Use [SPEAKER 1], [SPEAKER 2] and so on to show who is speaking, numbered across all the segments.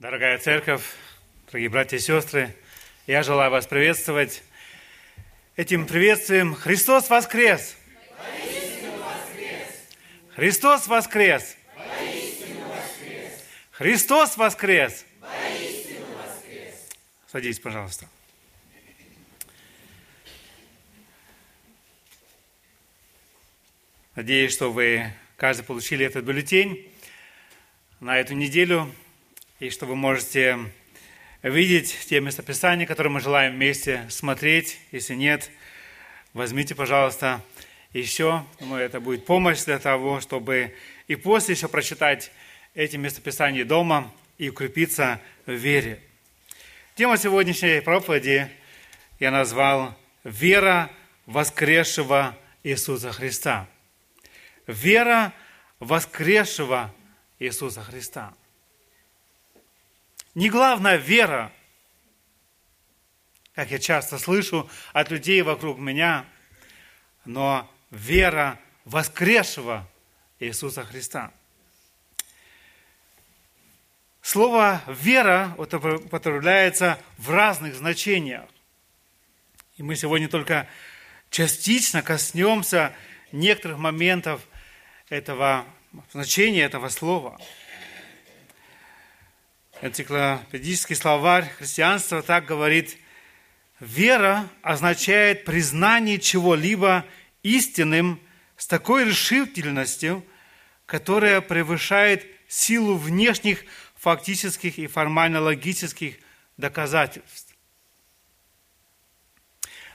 [SPEAKER 1] Дорогая церковь, дорогие братья и сестры, я желаю вас приветствовать этим приветствием «Христос воскрес!» Христос воскрес! Христос воскрес! Садись, пожалуйста. Надеюсь, что вы каждый получили этот бюллетень на эту неделю, и что вы можете видеть те местописания, которые мы желаем вместе смотреть. Если нет, возьмите, пожалуйста, еще. Думаю, это будет помощь для того, чтобы и после еще прочитать эти местописания дома и укрепиться в вере. Тема сегодняшней проповеди я назвал «Вера воскресшего Иисуса Христа». Вера воскресшего Иисуса Христа. Не главная вера, как я часто слышу от людей вокруг меня, но вера воскресшего Иисуса Христа. Слово «вера» употребляется в разных значениях. И мы сегодня только частично коснемся некоторых моментов этого значения этого слова. Энциклопедический словарь христианства так говорит, вера означает признание чего-либо истинным с такой решительностью, которая превышает силу внешних фактических и формально-логических доказательств.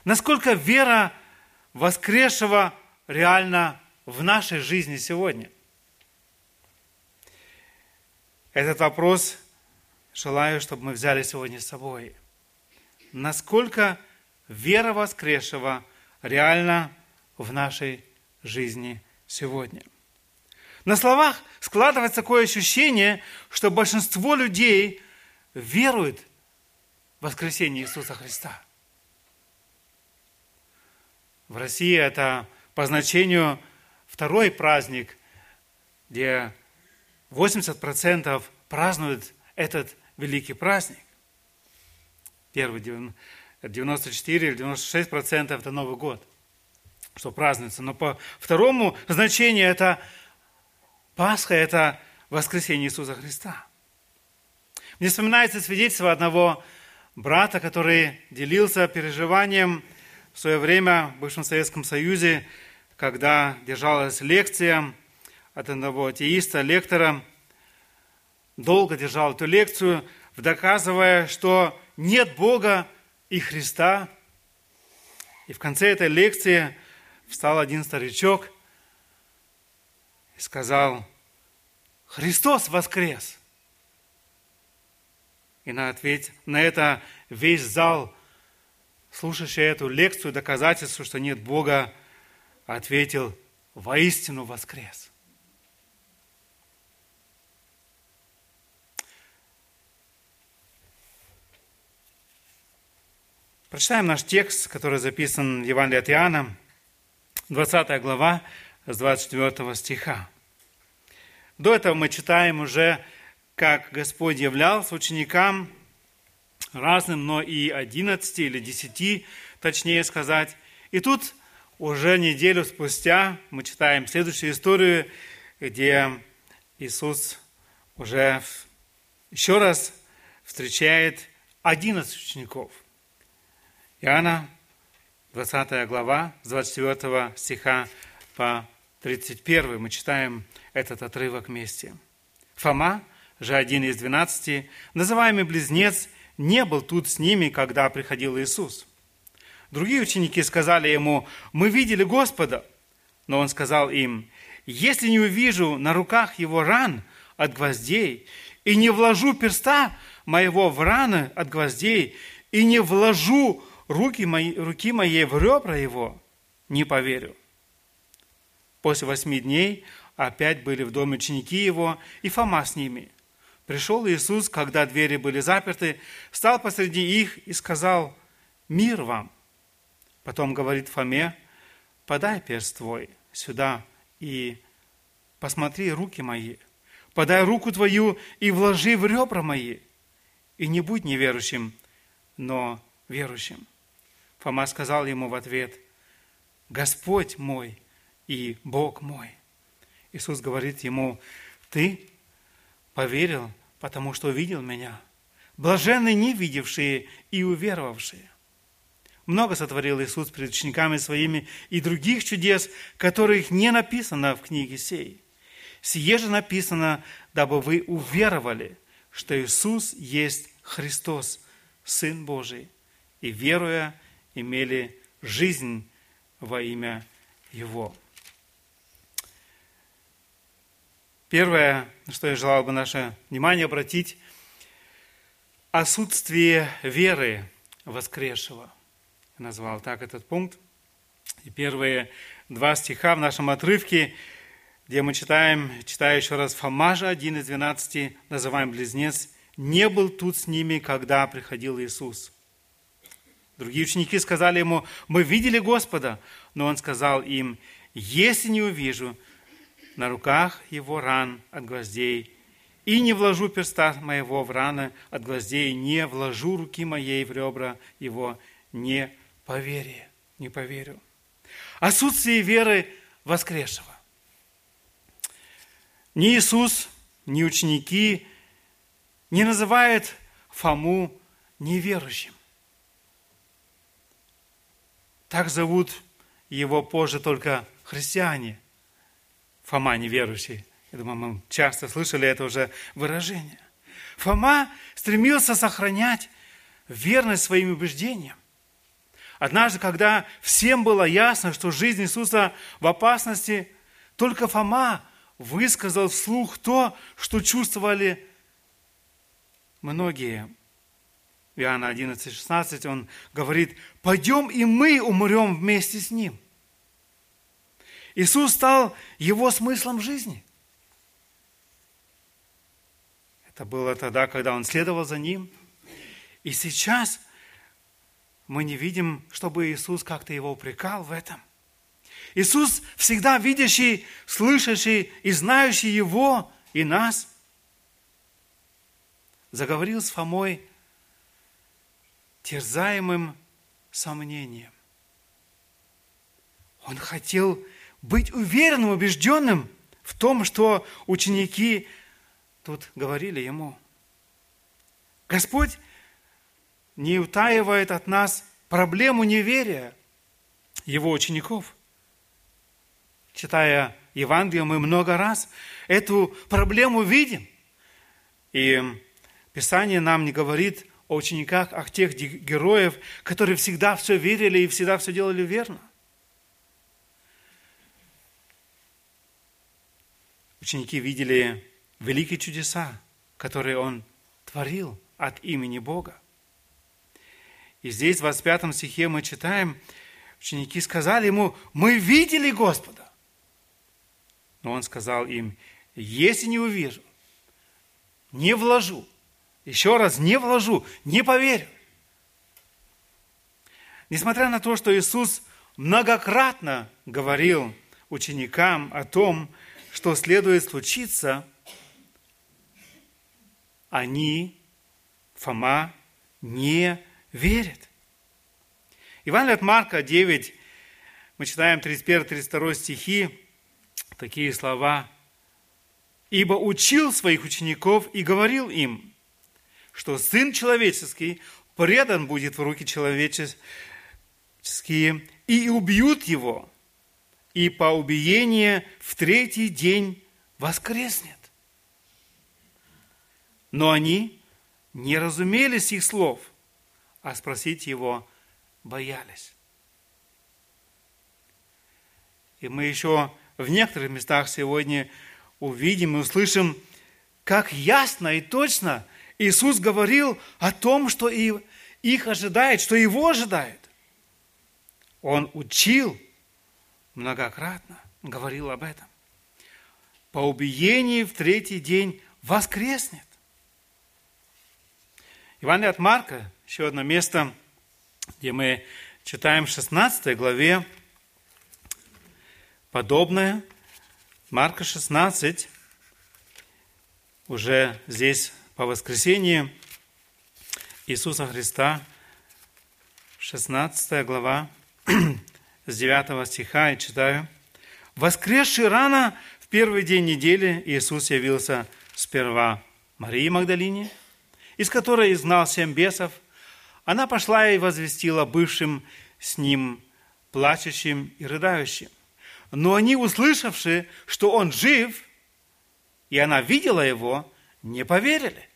[SPEAKER 1] Насколько вера воскресшего реально в нашей жизни сегодня? Этот вопрос желаю, чтобы мы взяли сегодня с собой. Насколько вера воскресшего реально в нашей жизни сегодня? На словах складывается такое ощущение, что большинство людей верует в воскресение Иисуса Христа. В России это по значению второй праздник, где 80% празднуют этот великий праздник. Первый 94 или 96 процентов это Новый год, что празднуется. Но по второму значению это Пасха – это воскресение Иисуса Христа. Мне вспоминается свидетельство одного брата, который делился переживанием в свое время в бывшем Советском Союзе, когда держалась лекция от одного атеиста, лектора, долго держал эту лекцию, доказывая, что нет Бога и Христа. И в конце этой лекции встал один старичок и сказал, Христос воскрес. И на, ответ, на это весь зал, слушающий эту лекцию, доказательство, что нет Бога, ответил, воистину воскрес. Прочитаем наш текст, который записан в Евангелии от Иоанна, 20 глава, с 24 стиха. До этого мы читаем уже, как Господь являлся ученикам разным, но и 11 или 10, точнее сказать. И тут уже неделю спустя мы читаем следующую историю, где Иисус уже еще раз встречает 11 учеников – Иоанна, 20 глава, с 24 стиха по 31 мы читаем этот отрывок вместе. Фома, же один из двенадцати, называемый близнец, не был тут с ними, когда приходил Иисус. Другие ученики сказали ему, мы видели Господа. Но он сказал им, если не увижу на руках его ран от гвоздей, и не вложу перста моего в раны от гвоздей, и не вложу руки мои, руки моей в ребра его, не поверю. После восьми дней опять были в доме ученики его, и Фома с ними. Пришел Иисус, когда двери были заперты, стал посреди их и сказал, «Мир вам!» Потом говорит Фоме, «Подай перст твой сюда и посмотри руки мои, подай руку твою и вложи в ребра мои, и не будь неверующим, но верующим. Фома сказал ему в ответ, Господь мой и Бог мой. Иисус говорит ему, ты поверил, потому что увидел меня. Блаженны не видевшие и уверовавшие. Много сотворил Иисус перед учениками своими и других чудес, которых не написано в книге сей. Сие же написано, дабы вы уверовали, что Иисус есть Христос, Сын Божий, и, веруя, имели жизнь во имя Его. Первое, на что я желал бы наше внимание обратить, отсутствие веры воскресшего. Я назвал так этот пункт. И первые два стиха в нашем отрывке, где мы читаем, читаю еще раз, Фома же, один из двенадцати, называем близнец, не был тут с ними, когда приходил Иисус. Другие ученики сказали ему, мы видели Господа, но он сказал им, если не увижу на руках его ран от гвоздей, и не вложу перста моего в раны от гвоздей, не вложу руки моей в ребра его, не поверю, не поверю. Отсутствие веры воскресшего. Ни Иисус, ни ученики не называют Фому неверующим. Так зовут его позже только христиане – Фома неверующий. Я думаю, мы часто слышали это уже выражение. Фома стремился сохранять верность своим убеждениям. Однажды, когда всем было ясно, что жизнь Иисуса в опасности, только Фома высказал вслух то, что чувствовали многие. Иоанна 11, 16 он говорит, пойдем и мы умрем вместе с Ним – Иисус стал его смыслом жизни. Это было тогда, когда он следовал за ним. И сейчас мы не видим, чтобы Иисус как-то его упрекал в этом. Иисус всегда видящий, слышащий и знающий Его и нас, заговорил с Фомой терзаемым сомнением. Он хотел быть уверенным, убежденным в том, что ученики тут говорили ему. Господь не утаивает от нас проблему неверия его учеников. Читая Евангелие, мы много раз эту проблему видим. И Писание нам не говорит о учениках, о тех героев, которые всегда все верили и всегда все делали верно. ученики видели великие чудеса, которые он творил от имени Бога. И здесь, в 25 стихе, мы читаем, ученики сказали ему, мы видели Господа. Но он сказал им, если не увижу, не вложу, еще раз, не вложу, не поверю. Несмотря на то, что Иисус многократно говорил ученикам о том, что следует случиться, они, Фома, не верят. Иван от Марка 9, мы читаем 31-32 стихи, такие слова. «Ибо учил своих учеников и говорил им, что Сын Человеческий предан будет в руки человеческие, и убьют его, и по убиении в третий день воскреснет. Но они не разумели сих слов, а спросить его боялись. И мы еще в некоторых местах сегодня увидим и услышим, как ясно и точно Иисус говорил о том, что их ожидает, что его ожидает. Он учил – многократно говорил об этом. По убиении в третий день воскреснет. Иван от Марка, еще одно место, где мы читаем в 16 главе, подобное. Марка 16, уже здесь по воскресенье, Иисуса Христа, 16 глава, с 9 стиха, я читаю. «Воскресший рано в первый день недели Иисус явился сперва Марии Магдалине, из которой изгнал семь бесов. Она пошла и возвестила бывшим с ним плачущим и рыдающим. Но они, услышавши, что он жив, и она видела его, не поверили.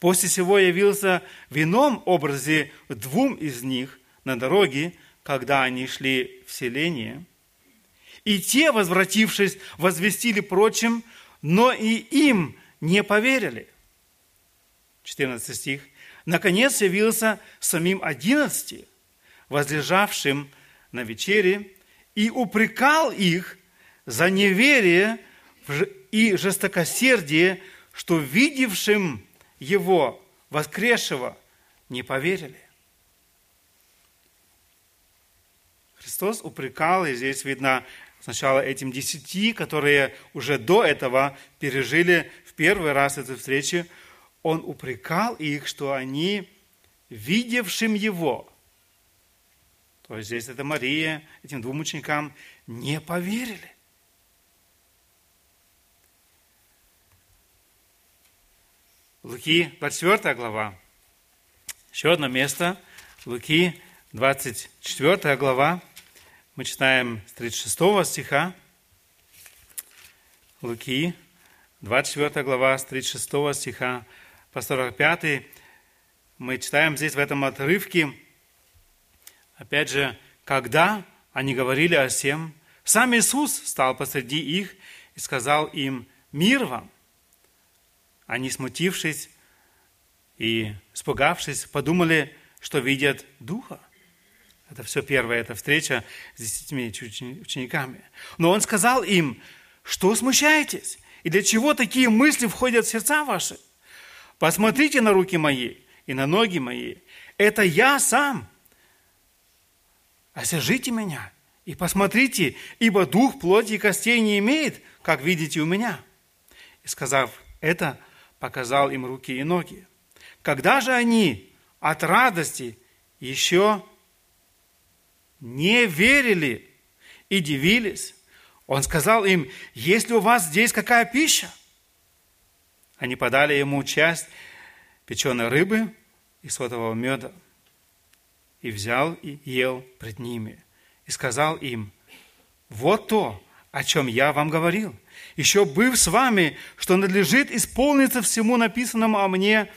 [SPEAKER 1] После всего явился в ином образе двум из них на дороге, когда они шли в селение. И те, возвратившись, возвестили прочим, но и им не поверили. 14 стих. Наконец явился самим одиннадцати, возлежавшим на вечере, и упрекал их за неверие и жестокосердие, что видевшим его воскресшего не поверили. Христос упрекал, и здесь видно сначала этим десяти, которые уже до этого пережили в первый раз эту встречу, он упрекал их, что они, видевшим его, то есть здесь это Мария, этим двум ученикам, не поверили. Луки, 24 глава. Еще одно место. Луки, 24 глава. Мы читаем с 36 стиха. Луки, 24 глава, с 36 стиха по 45. Мы читаем здесь в этом отрывке, опять же, когда они говорили о всем, сам Иисус стал посреди их и сказал им, мир вам. Они, смутившись и испугавшись, подумали, что видят Духа. Это все первая эта встреча с десятьми учениками. Но он сказал им, что смущаетесь? И для чего такие мысли входят в сердца ваши? Посмотрите на руки мои и на ноги мои. Это я сам. Осяжите меня и посмотрите, ибо дух плоти и костей не имеет, как видите у меня. И сказав это, показал им руки и ноги. Когда же они от радости еще не верили и дивились, он сказал им, есть ли у вас здесь какая пища? Они подали ему часть печеной рыбы и сотового меда. И взял и ел пред ними. И сказал им, вот то, о чем я вам говорил – еще быв с вами, что надлежит исполниться всему написанному о мне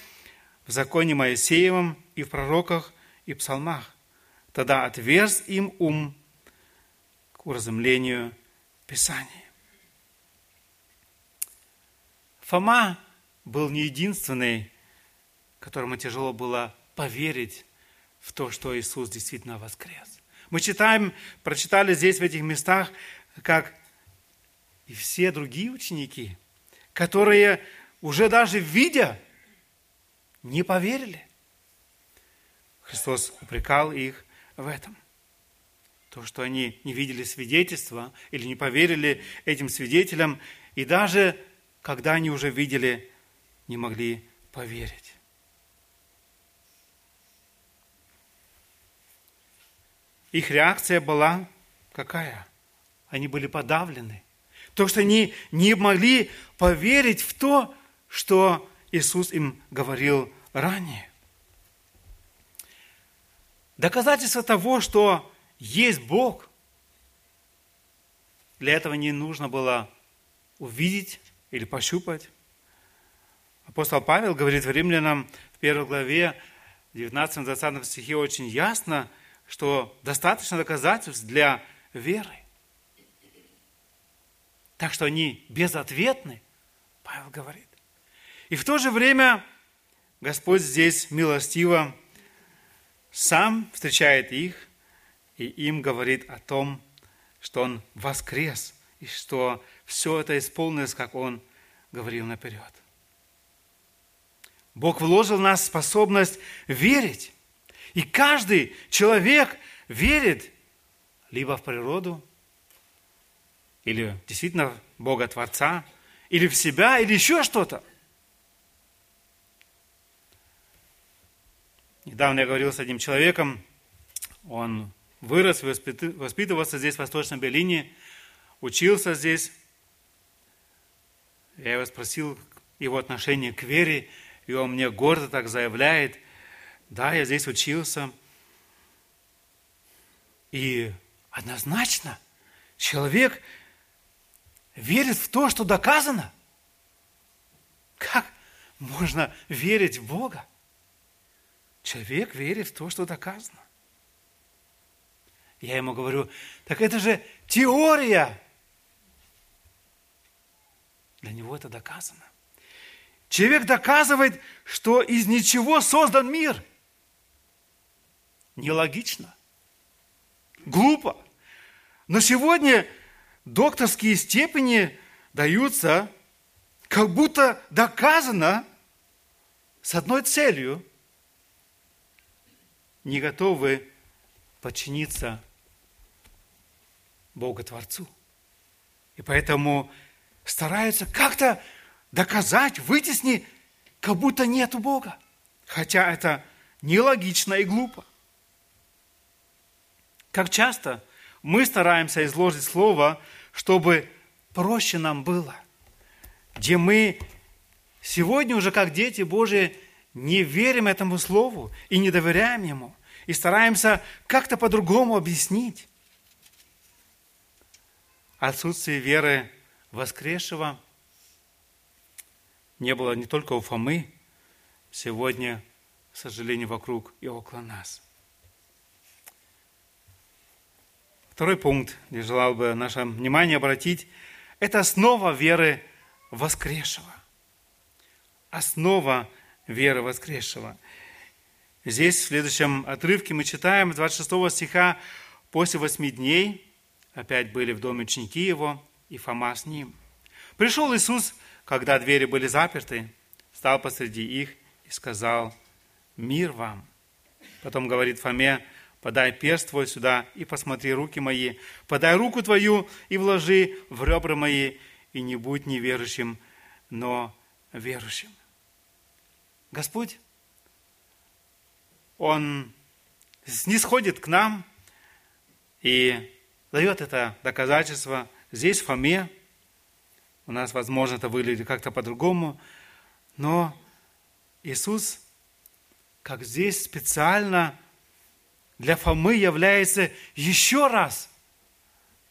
[SPEAKER 1] в законе Моисеевом и в пророках и псалмах. Тогда отверз им ум к уразумлению Писания. Фома был не единственный, которому тяжело было поверить в то, что Иисус действительно воскрес. Мы читаем, прочитали здесь, в этих местах, как и все другие ученики, которые уже даже видя, не поверили. Христос упрекал их в этом. То, что они не видели свидетельства или не поверили этим свидетелям, и даже когда они уже видели, не могли поверить. Их реакция была какая? Они были подавлены. То, что они не могли поверить в то, что Иисус им говорил ранее. Доказательство того, что есть Бог, для этого не нужно было увидеть или пощупать. Апостол Павел говорит в римлянам в первой главе 19-20 стихе очень ясно, что достаточно доказательств для веры. Так что они безответны, Павел говорит. И в то же время Господь здесь милостиво сам встречает их и им говорит о том, что Он воскрес, и что все это исполнилось, как Он говорил наперед. Бог вложил в нас способность верить. И каждый человек верит либо в природу, или действительно Бога Творца, или в себя, или еще что-то. Недавно я говорил с одним человеком, он вырос, воспитывался здесь, в Восточном Берлине, учился здесь. Я его спросил его отношение к вере, и он мне гордо так заявляет, да, я здесь учился. И однозначно человек верит в то, что доказано. Как можно верить в Бога? Человек верит в то, что доказано. Я ему говорю, так это же теория. Для него это доказано. Человек доказывает, что из ничего создан мир. Нелогично. Глупо. Но сегодня докторские степени даются, как будто доказано, с одной целью. Не готовы подчиниться Бога-творцу. И поэтому стараются как-то доказать, вытеснить, как будто нету Бога. Хотя это нелогично и глупо. Как часто мы стараемся изложить Слово, чтобы проще нам было, где мы сегодня уже как дети Божии не верим этому Слову и не доверяем Ему, и стараемся как-то по-другому объяснить отсутствие веры воскресшего не было не только у Фомы, сегодня, к сожалению, вокруг и около нас. Второй пункт, где желал бы наше внимание обратить, это основа веры воскресшего. Основа веры воскресшего. Здесь, в следующем отрывке, мы читаем 26 стиха, «После восьми дней Опять были в доме ученики его, и Фома с ним. Пришел Иисус, когда двери были заперты, стал посреди их и сказал, «Мир вам!» Потом говорит Фоме, «Подай перст твой сюда и посмотри руки мои, подай руку твою и вложи в ребра мои, и не будь неверующим, но верующим». Господь, Он снисходит к нам и дает это доказательство. Здесь, в Фоме, у нас, возможно, это выглядит как-то по-другому, но Иисус, как здесь специально для Фомы является еще раз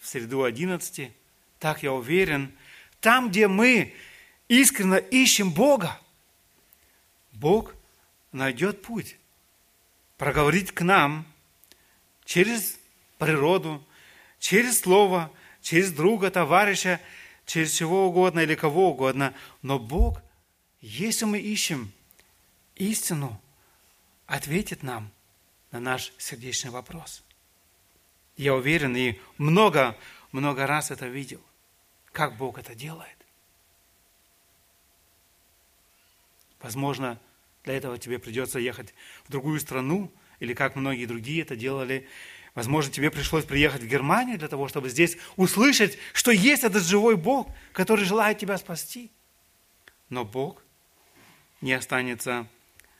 [SPEAKER 1] в среду 11, так я уверен, там, где мы искренне ищем Бога, Бог найдет путь проговорить к нам через природу, через слово, через друга, товарища, через чего угодно или кого угодно. Но Бог, если мы ищем истину, ответит нам на наш сердечный вопрос. Я уверен и много, много раз это видел, как Бог это делает. Возможно, для этого тебе придется ехать в другую страну, или как многие другие это делали, Возможно, тебе пришлось приехать в Германию для того, чтобы здесь услышать, что есть этот живой Бог, который желает тебя спасти. Но Бог не останется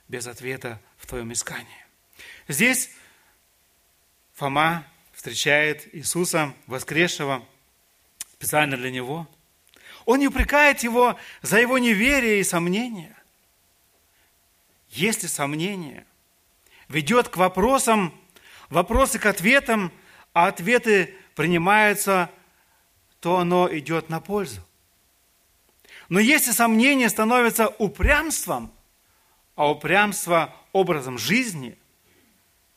[SPEAKER 1] без ответа в твоем искании. Здесь Фома встречает Иисуса воскресшего специально для него. Он не упрекает его за его неверие и сомнения. Если сомнение ведет к вопросам вопросы к ответам, а ответы принимаются, то оно идет на пользу. Но если сомнение становится упрямством, а упрямство образом жизни,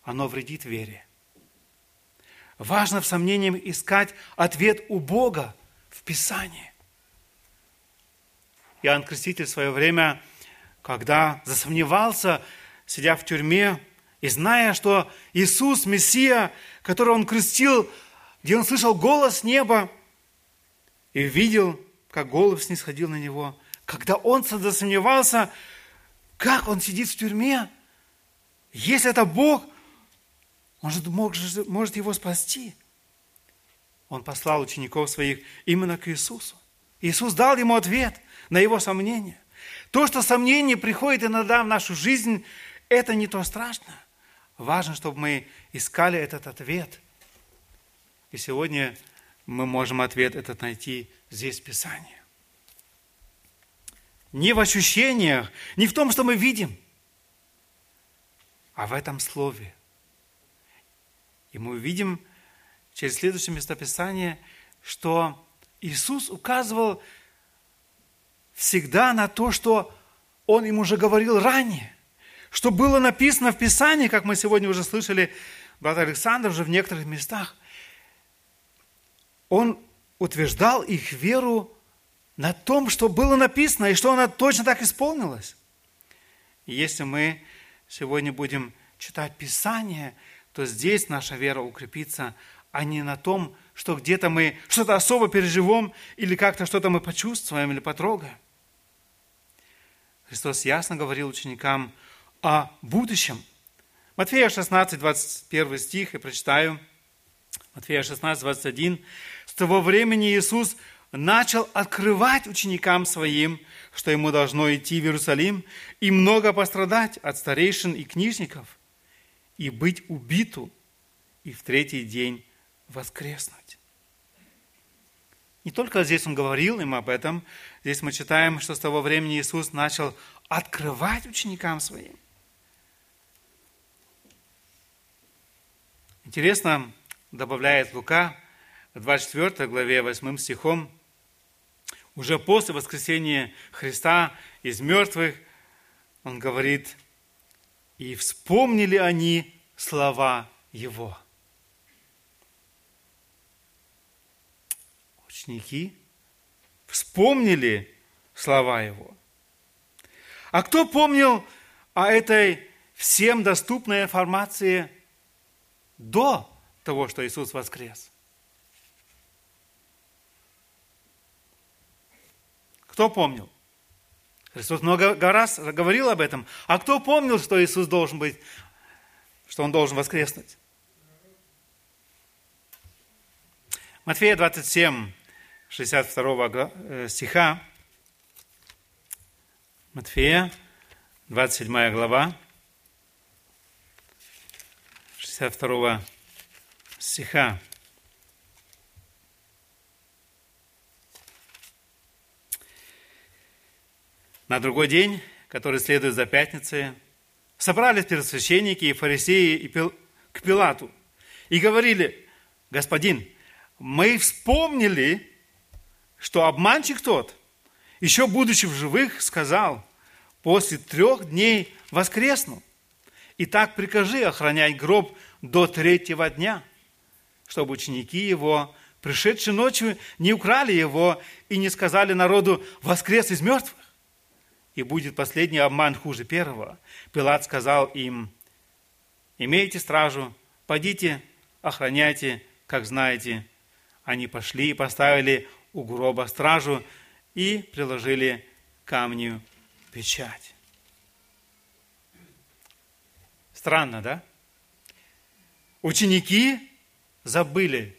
[SPEAKER 1] оно вредит вере. Важно в сомнении искать ответ у Бога в Писании. Иоанн Креститель в свое время, когда засомневался, сидя в тюрьме, и зная, что Иисус, Мессия, которого Он крестил, где Он слышал голос неба и видел, как голос снисходил на Него, когда Он засомневался, как Он сидит в тюрьме, если это Бог, Же может, может Его спасти. Он послал учеников своих именно к Иисусу. Иисус дал ему ответ на его сомнения. То, что сомнение приходит иногда в нашу жизнь, это не то страшно. Важно, чтобы мы искали этот ответ. И сегодня мы можем ответ этот найти здесь в Писании. Не в ощущениях, не в том, что мы видим, а в этом Слове. И мы увидим через следующее местописание, что Иисус указывал всегда на то, что Он им уже говорил ранее, что было написано в Писании, как мы сегодня уже слышали, брат Александр уже в некоторых местах. Он утверждал их веру на том, что было написано, и что она точно так исполнилась. И если мы сегодня будем читать Писание, то здесь наша вера укрепится, а не на том, что где-то мы что-то особо переживем или как-то что-то мы почувствуем или потрогаем. Христос ясно говорил ученикам о будущем. Матфея 16, 21 стих, я прочитаю. Матфея 16, 21. С того времени Иисус начал открывать ученикам своим, что ему должно идти в Иерусалим и много пострадать от старейшин и книжников, и быть убиту, и в третий день воскреснуть. Не только здесь он говорил им об этом, здесь мы читаем, что с того времени Иисус начал открывать ученикам своим. Интересно, добавляет Лука в 24 главе 8 стихом, уже после воскресения Христа из мертвых, он говорит, и вспомнили они слова Его. Ученики вспомнили слова Его. А кто помнил о этой всем доступной информации до того, что Иисус воскрес? Кто помнил? Христос много раз говорил об этом. А кто помнил, что Иисус должен быть, что Он должен воскреснуть? Матфея 27, 62 э, стиха. Матфея, 27 глава, 62 стиха. На другой день, который следует за пятницей, собрались первосвященники и фарисеи к Пилату и говорили, «Господин, мы вспомнили, что обманщик тот, еще будучи в живых, сказал, после трех дней воскресну. И так прикажи охранять гроб до третьего дня, чтобы ученики его, пришедшие ночью, не украли его и не сказали народу «воскрес из мертвых» и будет последний обман хуже первого. Пилат сказал им, имейте стражу, пойдите, охраняйте, как знаете. Они пошли и поставили у гроба стражу и приложили камню печать. Странно, да? Ученики забыли,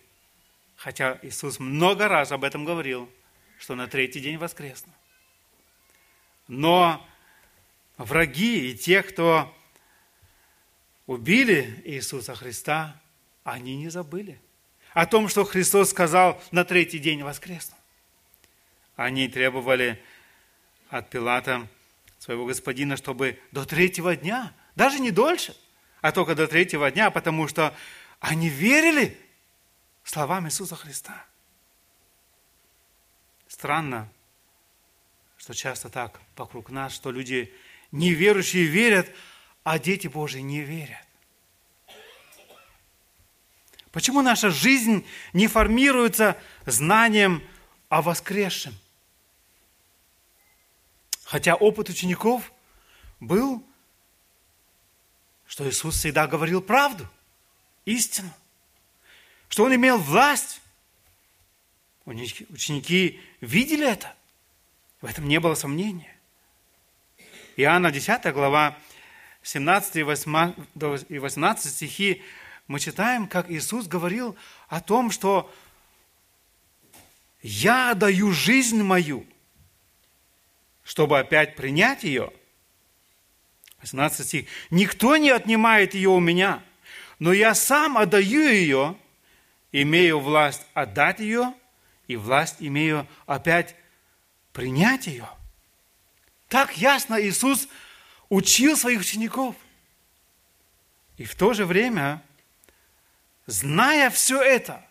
[SPEAKER 1] хотя Иисус много раз об этом говорил, что на третий день воскреснет. Но враги и те, кто убили Иисуса Христа, они не забыли о том, что Христос сказал на третий день воскреснул. Они требовали от Пилата своего господина, чтобы до третьего дня, даже не дольше, а только до третьего дня, потому что они верили словам Иисуса Христа. Странно, что часто так вокруг нас, что люди неверующие верят, а дети Божьи не верят. Почему наша жизнь не формируется знанием о воскресшем? Хотя опыт учеников был, что Иисус всегда говорил правду, истину, что Он имел власть. Ученики видели это. В этом не было сомнения. Иоанна 10 глава 17 и 18 стихи мы читаем, как Иисус говорил о том, что «Я даю жизнь мою, чтобы опять принять ее». 18 стих. «Никто не отнимает ее у меня, но я сам отдаю ее, имею власть отдать ее, и власть имею опять принять ее». Так ясно Иисус учил своих учеников. И в то же время, зная все это,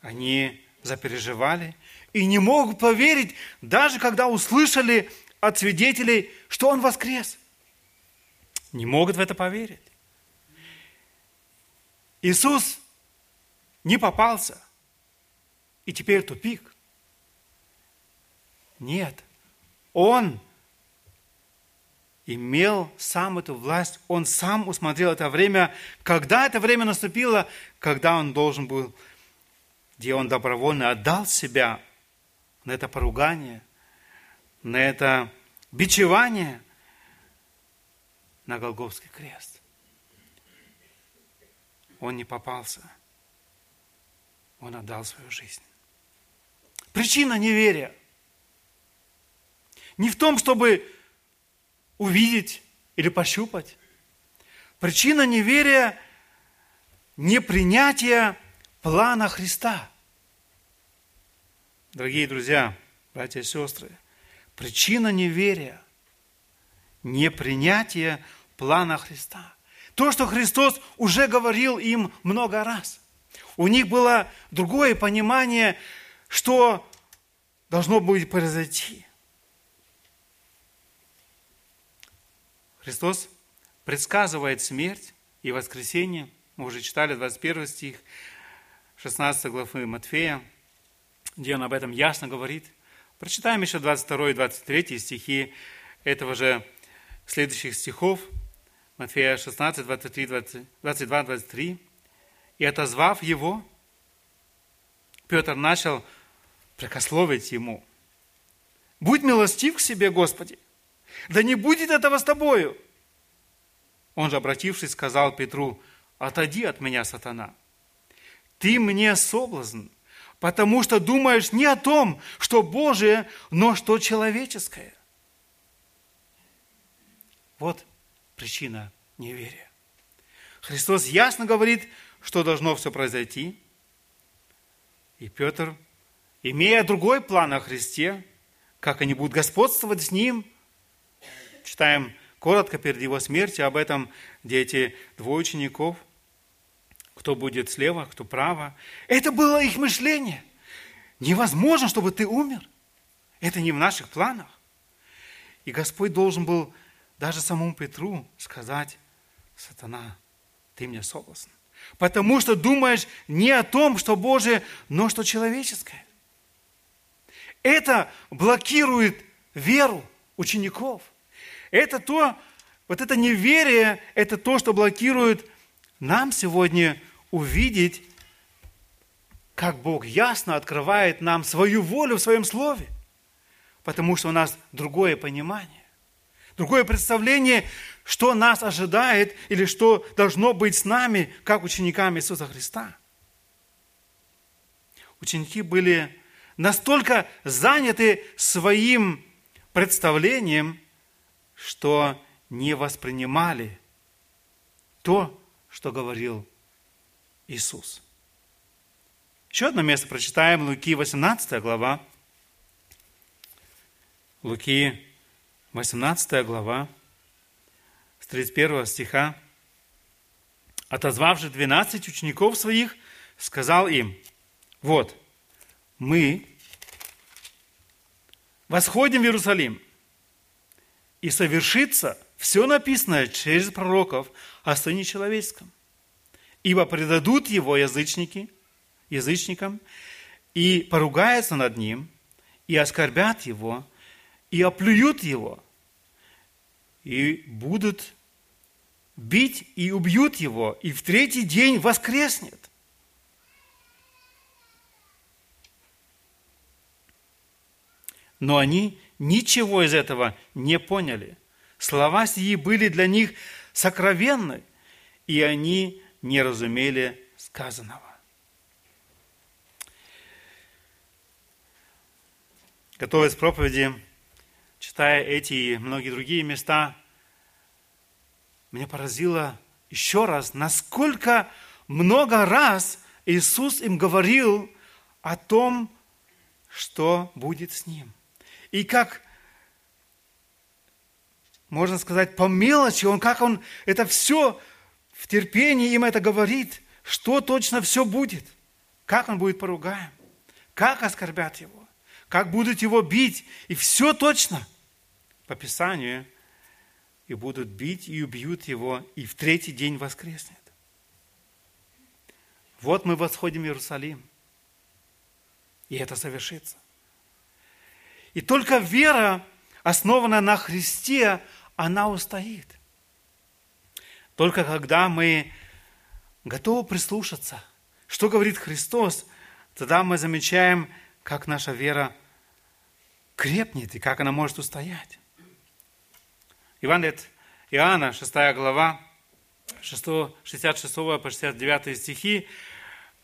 [SPEAKER 1] они запереживали и не могут поверить, даже когда услышали от свидетелей, что Он воскрес. Не могут в это поверить. Иисус не попался. И теперь тупик. Нет. Он имел сам эту власть, он сам усмотрел это время, когда это время наступило, когда он должен был, где он добровольно отдал себя на это поругание, на это бичевание, на Голговский крест. Он не попался. Он отдал свою жизнь. Причина неверия не в том, чтобы увидеть или пощупать. Причина неверия – непринятие плана Христа. Дорогие друзья, братья и сестры, причина неверия – непринятие плана Христа. То, что Христос уже говорил им много раз. У них было другое понимание, что должно будет произойти – Христос предсказывает смерть и воскресение. Мы уже читали 21 стих 16 главы Матфея, где он об этом ясно говорит. Прочитаем еще 22 и 23 стихи этого же следующих стихов. Матфея 16, 23, 20, 22, 23. «И отозвав его, Петр начал прикословить ему. «Будь милостив к себе, Господи, да не будет этого с тобою. Он же, обратившись, сказал Петру, отойди от меня, сатана. Ты мне соблазн, потому что думаешь не о том, что Божие, но что человеческое. Вот причина неверия. Христос ясно говорит, что должно все произойти. И Петр, имея другой план о Христе, как они будут господствовать с Ним, читаем коротко перед его смертью об этом, где эти двое учеников, кто будет слева, кто право. Это было их мышление. Невозможно, чтобы ты умер. Это не в наших планах. И Господь должен был даже самому Петру сказать, сатана, ты мне соблазн. Потому что думаешь не о том, что Божие, но что человеческое. Это блокирует веру учеников. Это то, вот это неверие, это то, что блокирует нам сегодня увидеть, как Бог ясно открывает нам свою волю в своем слове. Потому что у нас другое понимание, другое представление, что нас ожидает или что должно быть с нами, как учениками Иисуса Христа. Ученики были настолько заняты своим представлением, что не воспринимали то, что говорил Иисус. Еще одно место прочитаем, Луки 18 глава. Луки 18 глава, с 31 стиха. Отозвавши 12 учеников своих, сказал им, вот, мы восходим в Иерусалим – и совершится все написанное через пророков о Сыне Человеческом. Ибо предадут его язычники, язычникам, и поругаются над ним, и оскорбят его, и оплюют его, и будут бить и убьют его, и в третий день воскреснет. Но они ничего из этого не поняли. Слова сии были для них сокровенны, и они не разумели сказанного. Готовясь к проповеди, читая эти и многие другие места, меня поразило еще раз, насколько много раз Иисус им говорил о том, что будет с ним. И как, можно сказать, по мелочи, он, как он это все в терпении им это говорит, что точно все будет, как он будет поругаем, как оскорбят его, как будут его бить, и все точно по Писанию, и будут бить и убьют его, и в третий день воскреснет. Вот мы восходим в Иерусалим, и это совершится. И только вера, основанная на Христе, она устоит. Только когда мы готовы прислушаться, что говорит Христос, тогда мы замечаем, как наша вера крепнет и как она может устоять. Иван от Иоанна, 6 глава, 66 по 69 стихи,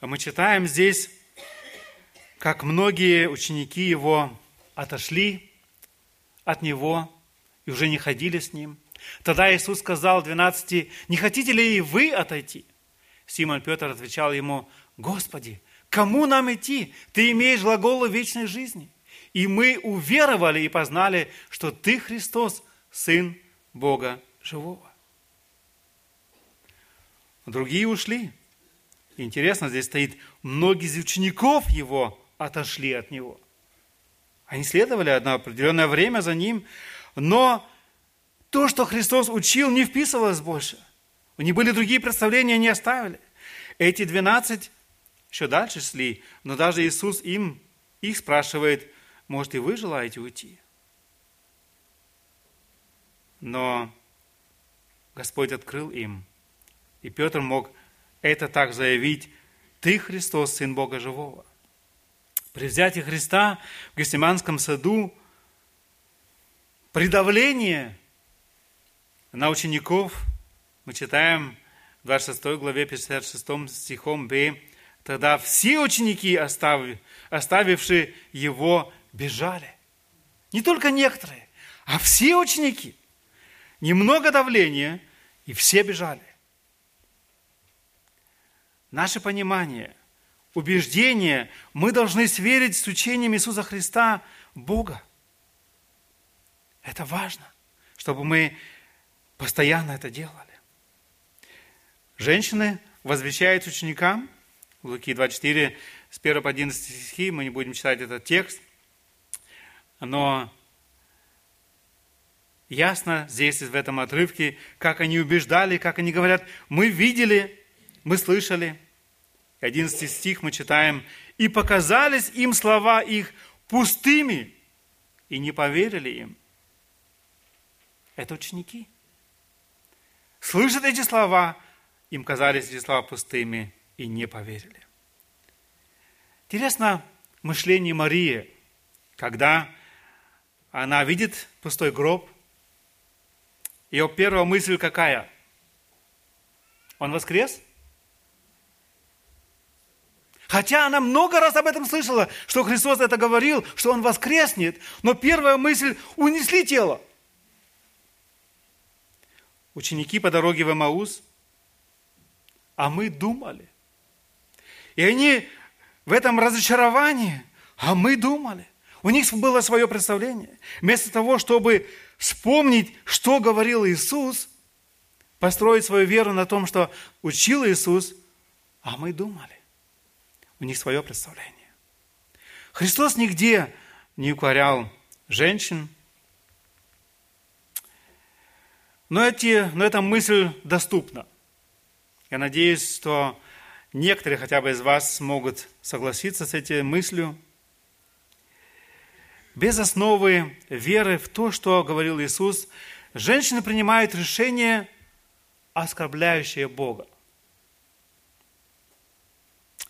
[SPEAKER 1] мы читаем здесь, как многие ученики его отошли от него и уже не ходили с ним. Тогда Иисус сказал 12, не хотите ли и вы отойти? Симон Петр отвечал ему, Господи, кому нам идти? Ты имеешь глаголы вечной жизни. И мы уверовали и познали, что Ты Христос, Сын Бога живого. Другие ушли. Интересно, здесь стоит, многие из учеников его отошли от него. Они следовали одно определенное время за ним, но то, что Христос учил, не вписывалось больше. У них были другие представления, они оставили. Эти двенадцать еще дальше шли, но даже Иисус им, их спрашивает, может, и вы желаете уйти? Но Господь открыл им, и Петр мог это так заявить, «Ты, Христос, Сын Бога Живого». При взятии Христа в Гестеманском саду при давлении на учеников мы читаем в 26 главе 56 стихом Б, тогда все ученики, оставившие его, бежали. Не только некоторые, а все ученики. Немного давления, и все бежали. Наше понимание, убеждение мы должны сверить с учением Иисуса Христа Бога. Это важно, чтобы мы постоянно это делали. Женщины возвещают ученикам, Луки 24, с 1 по 11 стихи, мы не будем читать этот текст, но ясно здесь, в этом отрывке, как они убеждали, как они говорят, мы видели, мы слышали. 11 стих мы читаем, «И показались им слова их пустыми, и не поверили им». Это ученики. Слышат эти слова, им казались эти слова пустыми, и не поверили. Интересно мышление Марии, когда она видит пустой гроб, ее первая мысль какая? Он воскрес? Хотя она много раз об этом слышала, что Христос это говорил, что Он воскреснет, но первая мысль – унесли тело. Ученики по дороге в Эмаус, а мы думали. И они в этом разочаровании, а мы думали. У них было свое представление. Вместо того, чтобы вспомнить, что говорил Иисус, построить свою веру на том, что учил Иисус, а мы думали у них свое представление. Христос нигде не укорял женщин, но, эти, но эта мысль доступна. Я надеюсь, что некоторые хотя бы из вас смогут согласиться с этой мыслью. Без основы веры в то, что говорил Иисус, женщины принимают решение, оскорбляющее Бога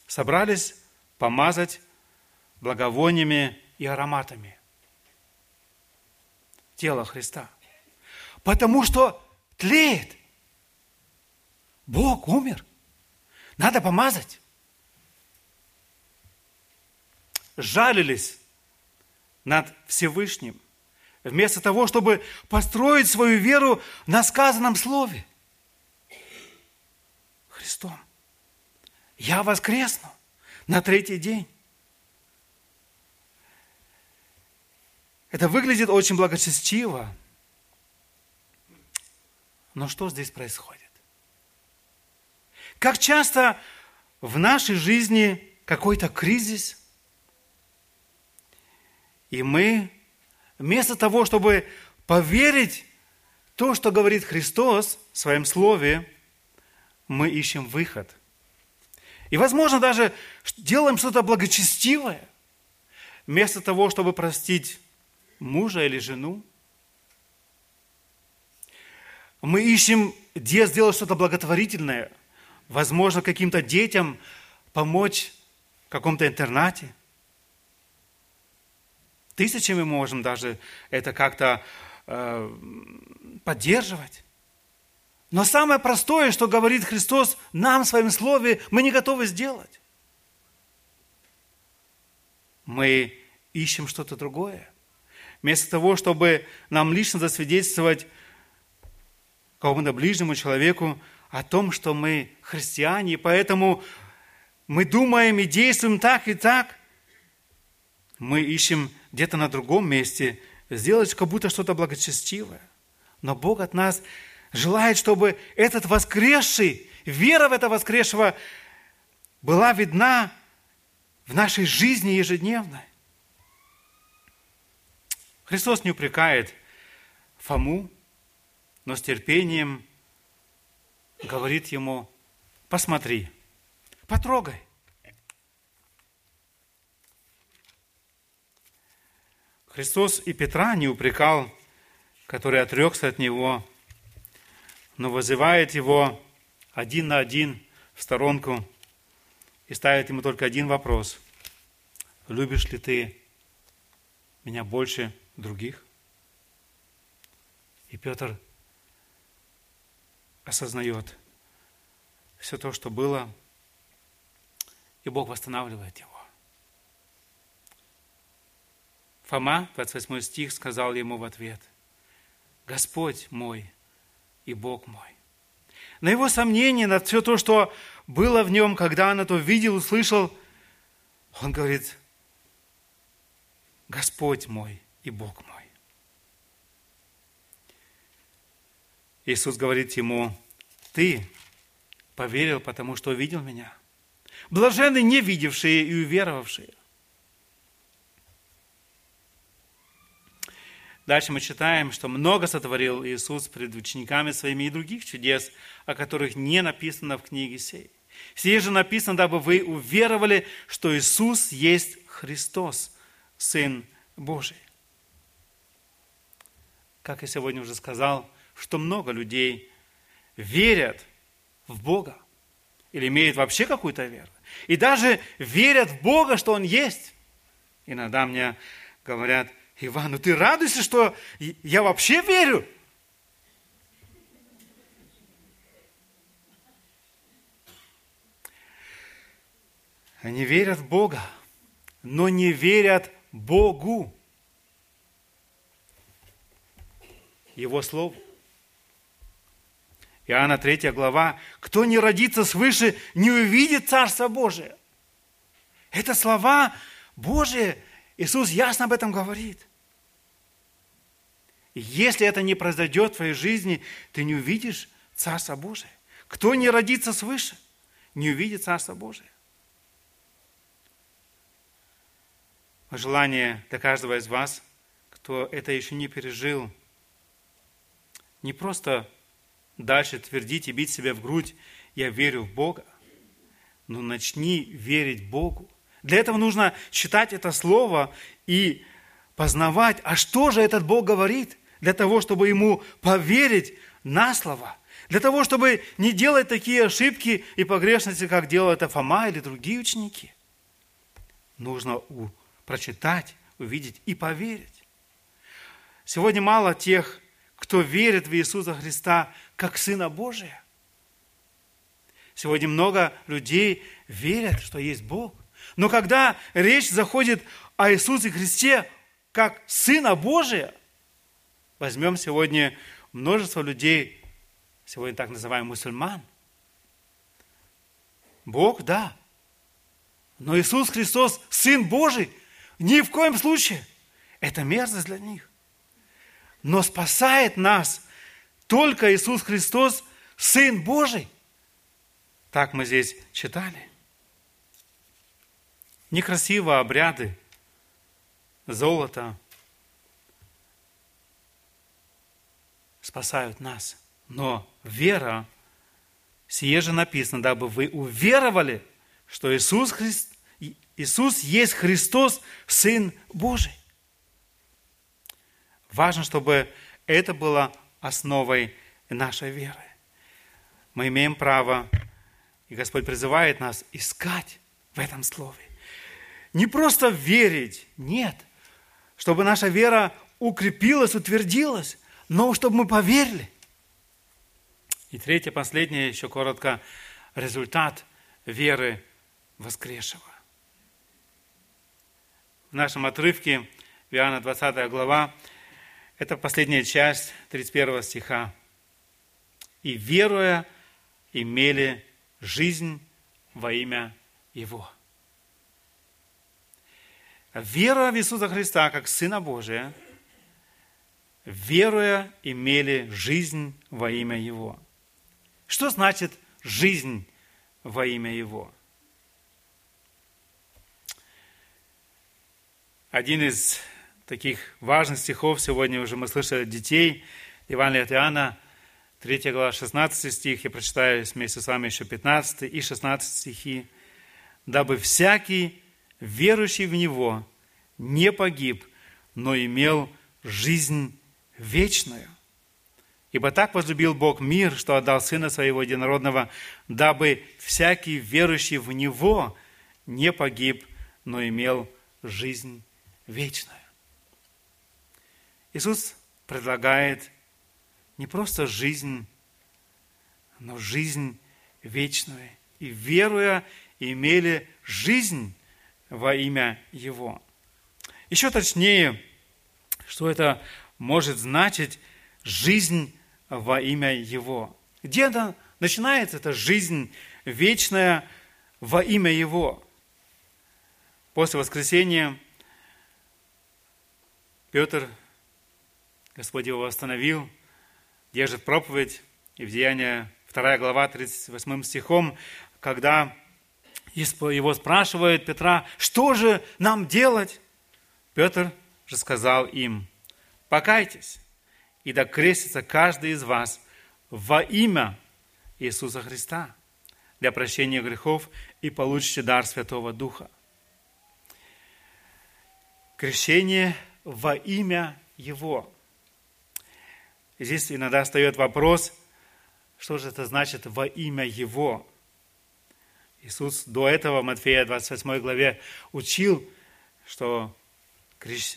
[SPEAKER 1] собрались помазать благовониями и ароматами тело Христа. Потому что тлеет. Бог умер. Надо помазать. Жалились над Всевышним. вместо того, чтобы построить свою веру на сказанном слове. Христом. Я воскресну на третий день. Это выглядит очень благочестиво. Но что здесь происходит? Как часто в нашей жизни какой-то кризис, и мы вместо того, чтобы поверить то, что говорит Христос в своем Слове, мы ищем выход. И, возможно, даже делаем что-то благочестивое, вместо того, чтобы простить мужа или жену. Мы ищем, где сделать что-то благотворительное, возможно, каким-то детям помочь в каком-то интернате. Тысячами можем даже это как-то э, поддерживать. Но самое простое, что говорит Христос нам в своем слове, мы не готовы сделать. Мы ищем что-то другое. Вместо того, чтобы нам лично засвидетельствовать какому-то ближнему человеку о том, что мы христиане, и поэтому мы думаем и действуем так и так, мы ищем где-то на другом месте сделать как будто что-то благочестивое. Но Бог от нас желает, чтобы этот воскресший, вера в это воскресшего была видна в нашей жизни ежедневной. Христос не упрекает Фому, но с терпением говорит ему, посмотри, потрогай. Христос и Петра не упрекал, который отрекся от Него, но вызывает его один на один в сторонку и ставит ему только один вопрос. Любишь ли ты меня больше других? И Петр осознает все то, что было, и Бог восстанавливает его. Фома, 28 стих, сказал ему в ответ, «Господь мой и Бог мой». На его сомнение, на все то, что было в нем, когда он это видел, услышал, он говорит, Господь мой и Бог мой. Иисус говорит ему, ты поверил, потому что увидел меня. Блаженны не видевшие и уверовавшие. Дальше мы читаем, что много сотворил Иисус пред учениками своими и других чудес, о которых не написано в книге сей. Сие же написано, дабы вы уверовали, что Иисус есть Христос, Сын Божий. Как я сегодня уже сказал, что много людей верят в Бога или имеют вообще какую-то веру. И даже верят в Бога, что Он есть. Иногда мне говорят, Иван, ну ты радуешься, что я вообще верю? Они верят в Бога, но не верят Богу. Его Слову. Иоанна 3 глава. «Кто не родится свыше, не увидит Царство Божие». Это слова Божие. Иисус ясно об этом говорит. Если это не произойдет в твоей жизни, ты не увидишь Царство Божие. Кто не родится свыше, не увидит Царство Божие. Желание для каждого из вас, кто это еще не пережил, не просто дальше твердить и бить себя в грудь, я верю в Бога, но начни верить Богу. Для этого нужно читать это слово и познавать, а что же этот Бог говорит – для того, чтобы ему поверить на слово, для того, чтобы не делать такие ошибки и погрешности, как делал это Фома или другие ученики. Нужно прочитать, увидеть и поверить. Сегодня мало тех, кто верит в Иисуса Христа как Сына Божия. Сегодня много людей верят, что есть Бог. Но когда речь заходит о Иисусе Христе как Сына Божия, Возьмем сегодня множество людей, сегодня так называемых мусульман. Бог, да. Но Иисус Христос, Сын Божий, ни в коем случае. Это мерзость для них. Но спасает нас только Иисус Христос, Сын Божий. Так мы здесь читали. Некрасиво обряды, золото спасают нас. Но вера, сие же написано, дабы вы уверовали, что Иисус, Христ, Иисус есть Христос, Сын Божий. Важно, чтобы это было основой нашей веры. Мы имеем право, и Господь призывает нас искать в этом слове. Не просто верить, нет, чтобы наша вера укрепилась, утвердилась, но чтобы мы поверили. И третье, последнее, еще коротко, результат веры воскресшего. В нашем отрывке, Иоанна 20 глава, это последняя часть 31 стиха. «И веруя, имели жизнь во имя Его». Вера в Иисуса Христа как Сына Божия, веруя, имели жизнь во имя Его. Что значит жизнь во имя Его? Один из таких важных стихов сегодня уже мы слышали от детей. Евангелие от Иоанна, 3 глава, 16 стих. Я прочитаю вместе с вами еще 15 и 16 стихи. «Дабы всякий, верующий в Него, не погиб, но имел жизнь вечную. Ибо так возлюбил Бог мир, что отдал Сына Своего Единородного, дабы всякий верующий в Него не погиб, но имел жизнь вечную. Иисус предлагает не просто жизнь, но жизнь вечную. И веруя, имели жизнь во имя Его. Еще точнее, что это может значить жизнь во имя Его. Где она начинается, эта жизнь вечная во имя Его? После воскресения Петр Господь его восстановил, держит проповедь, и в Деянии 2 глава 38 стихом, когда его спрашивает Петра, что же нам делать? Петр же сказал им, покайтесь, и да крестится каждый из вас во имя Иисуса Христа для прощения грехов и получите дар Святого Духа. Крещение во имя Его – здесь иногда встает вопрос, что же это значит во имя Его. Иисус до этого в Матфея 28 главе учил, что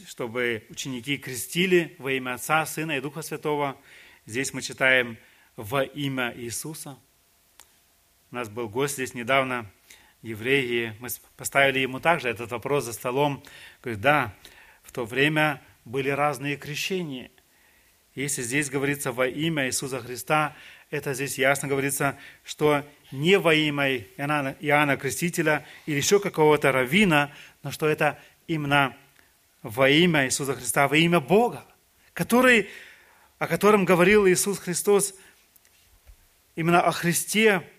[SPEAKER 1] чтобы ученики крестили во имя Отца, Сына и Духа Святого. Здесь мы читаем во имя Иисуса. У нас был гость здесь недавно, еврей, и мы поставили ему также этот вопрос за столом. Говорит, да, в то время были разные крещения – если здесь говорится во имя Иисуса Христа, это здесь ясно говорится, что не во имя Иоанна, Иоанна Крестителя или еще какого-то равина, но что это именно во имя Иисуса Христа, во имя Бога, который, о котором говорил Иисус Христос, именно о Христе.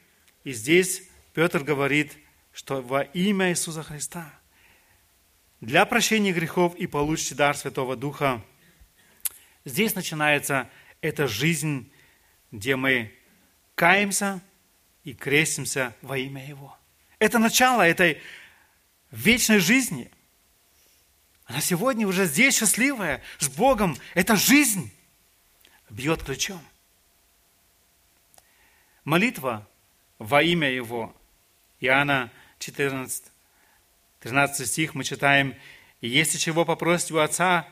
[SPEAKER 1] И здесь Петр говорит, что во имя Иисуса Христа для прощения грехов и получите дар Святого Духа – Здесь начинается эта жизнь, где мы каемся и крестимся во имя Его. Это начало этой вечной жизни. Она сегодня уже здесь счастливая, с Богом. Это жизнь бьет ключом. Молитва во имя Его. Иоанна 14, 13 стих мы читаем, «И если чего попросить у Отца,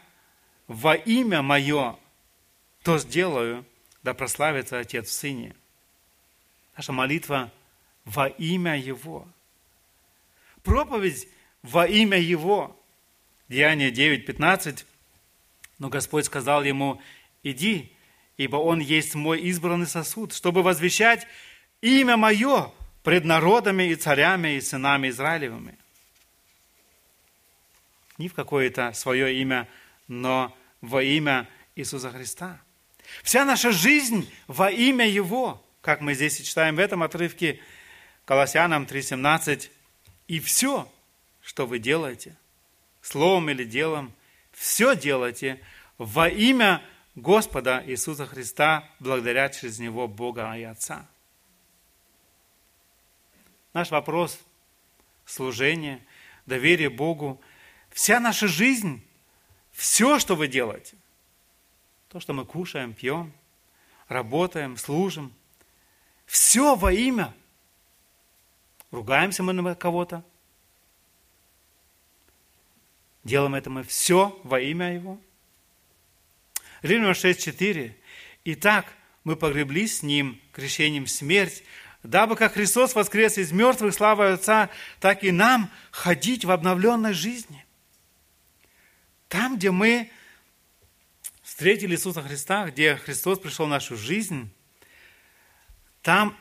[SPEAKER 1] во имя Мое, то сделаю, да прославится Отец в Сыне. Наша молитва во имя Его. Проповедь во имя Его. Деяние 9.15. Но Господь сказал ему, иди, ибо он есть мой избранный сосуд, чтобы возвещать имя мое пред народами и царями и сынами Израилевыми. Не в какое-то свое имя, но во имя Иисуса Христа. Вся наша жизнь во имя Его, как мы здесь читаем в этом отрывке Колоссянам 3.17. И все, что вы делаете, словом или делом, все делайте во имя Господа Иисуса Христа, благодаря через Него Бога и Отца. Наш вопрос – служение, доверие Богу, вся наша жизнь, все, что вы делаете, то, что мы кушаем, пьем, работаем, служим, все во имя. Ругаемся мы на кого-то, делаем это мы все во имя Его. Римлянам 6.4. Итак, мы погреблись с Ним крещением смерть, дабы как Христос воскрес из мертвых славой Отца, так и нам ходить в обновленной жизни. Там, где мы встретили Иисуса Христа, где Христос пришел в нашу жизнь, там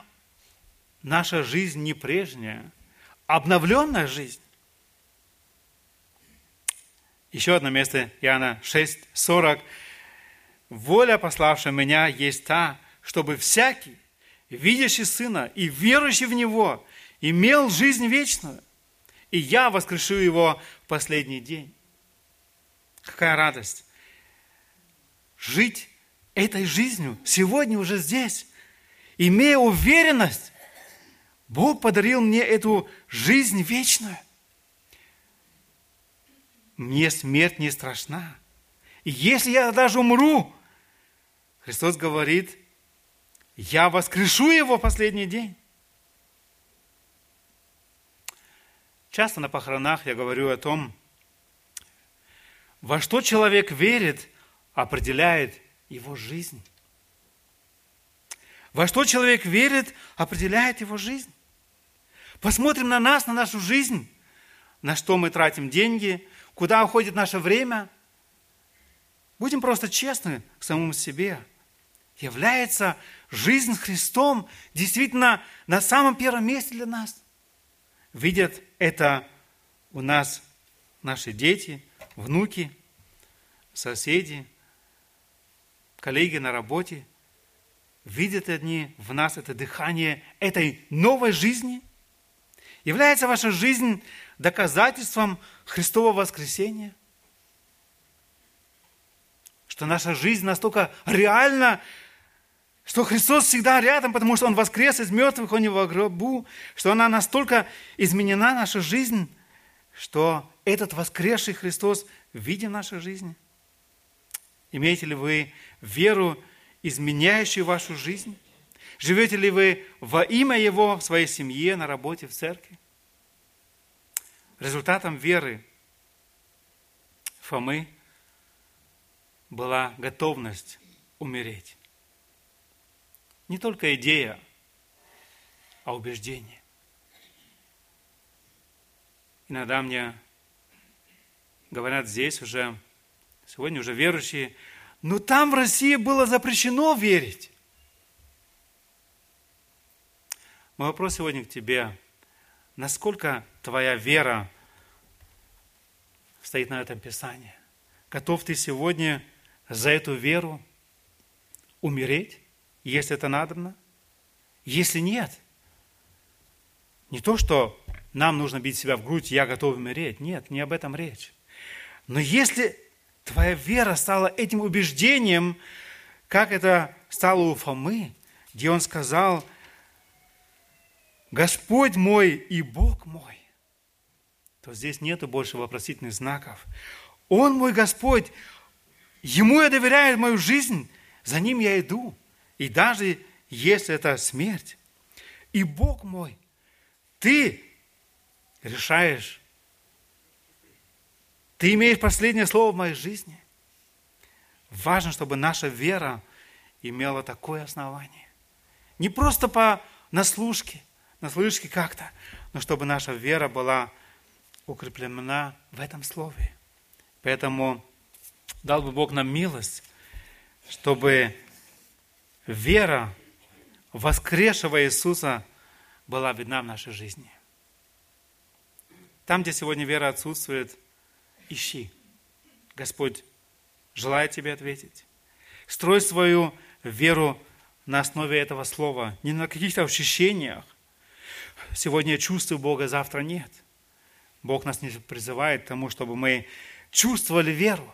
[SPEAKER 1] наша жизнь не прежняя, обновленная жизнь. Еще одно место, Иоанна 6, 40. «Воля, пославшая меня, есть та, чтобы всякий, видящий Сына и верующий в Него, имел жизнь вечную, и я воскрешу его в последний день». Какая радость! Жить этой жизнью сегодня уже здесь, имея уверенность, Бог подарил мне эту жизнь вечную. Мне смерть не страшна. И если я даже умру, Христос говорит, я воскрешу его в последний день. Часто на похоронах я говорю о том, во что человек верит, определяет его жизнь. Во что человек верит, определяет его жизнь. Посмотрим на нас, на нашу жизнь, на что мы тратим деньги, куда уходит наше время. Будем просто честны к самому себе. Является жизнь с Христом действительно на самом первом месте для нас. Видят это у нас наши дети, внуки, соседи, коллеги на работе – видят они в нас это дыхание этой новой жизни? Является ваша жизнь доказательством Христового воскресения? Что наша жизнь настолько реальна, что Христос всегда рядом, потому что Он воскрес из мертвых, Он не в гробу, что она настолько изменена, наша жизнь, что этот воскресший Христос виден в нашей жизни. Имеете ли вы веру изменяющий вашу жизнь? Живете ли вы во имя Его в своей семье, на работе, в церкви? Результатом веры Фомы была готовность умереть. Не только идея, а убеждение. Иногда мне говорят здесь уже, сегодня уже верующие, но там в России было запрещено верить. Мой вопрос сегодня к тебе. Насколько твоя вера стоит на этом Писании? Готов ты сегодня за эту веру умереть, если это надобно? Если нет, не то, что нам нужно бить себя в грудь, я готов умереть. Нет, не об этом речь. Но если Твоя вера стала этим убеждением, как это стало у Фомы, где он сказал, Господь мой и Бог мой. То здесь нету больше вопросительных знаков. Он мой Господь, Ему я доверяю мою жизнь, за Ним я иду. И даже если это смерть. И Бог мой, Ты решаешь, ты имеешь последнее слово в моей жизни. Важно, чтобы наша вера имела такое основание. Не просто по наслушке, наслышке как-то, но чтобы наша вера была укреплена в этом слове. Поэтому дал бы Бог нам милость чтобы вера воскресшего Иисуса была видна в нашей жизни. Там, где сегодня вера отсутствует, ищи. Господь желает тебе ответить. Строй свою веру на основе этого слова, не на каких-то ощущениях. Сегодня я чувствую Бога, завтра нет. Бог нас не призывает к тому, чтобы мы чувствовали веру.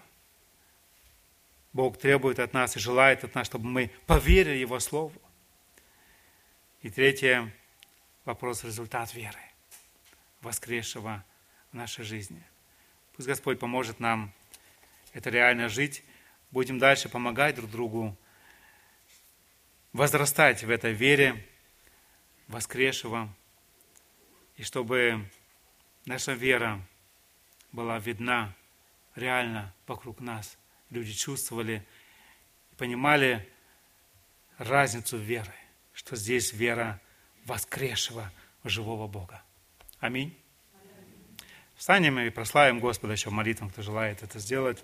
[SPEAKER 1] Бог требует от нас и желает от нас, чтобы мы поверили Его Слову. И третье, вопрос результат веры, воскресшего в нашей жизни. Пусть Господь поможет нам это реально жить. Будем дальше помогать друг другу, возрастать в этой вере воскресшего, и чтобы наша вера была видна реально вокруг нас. Люди чувствовали, понимали разницу веры, что здесь вера воскресшего живого Бога. Аминь. Встанем и прославим Господа еще молитвам, кто желает это сделать.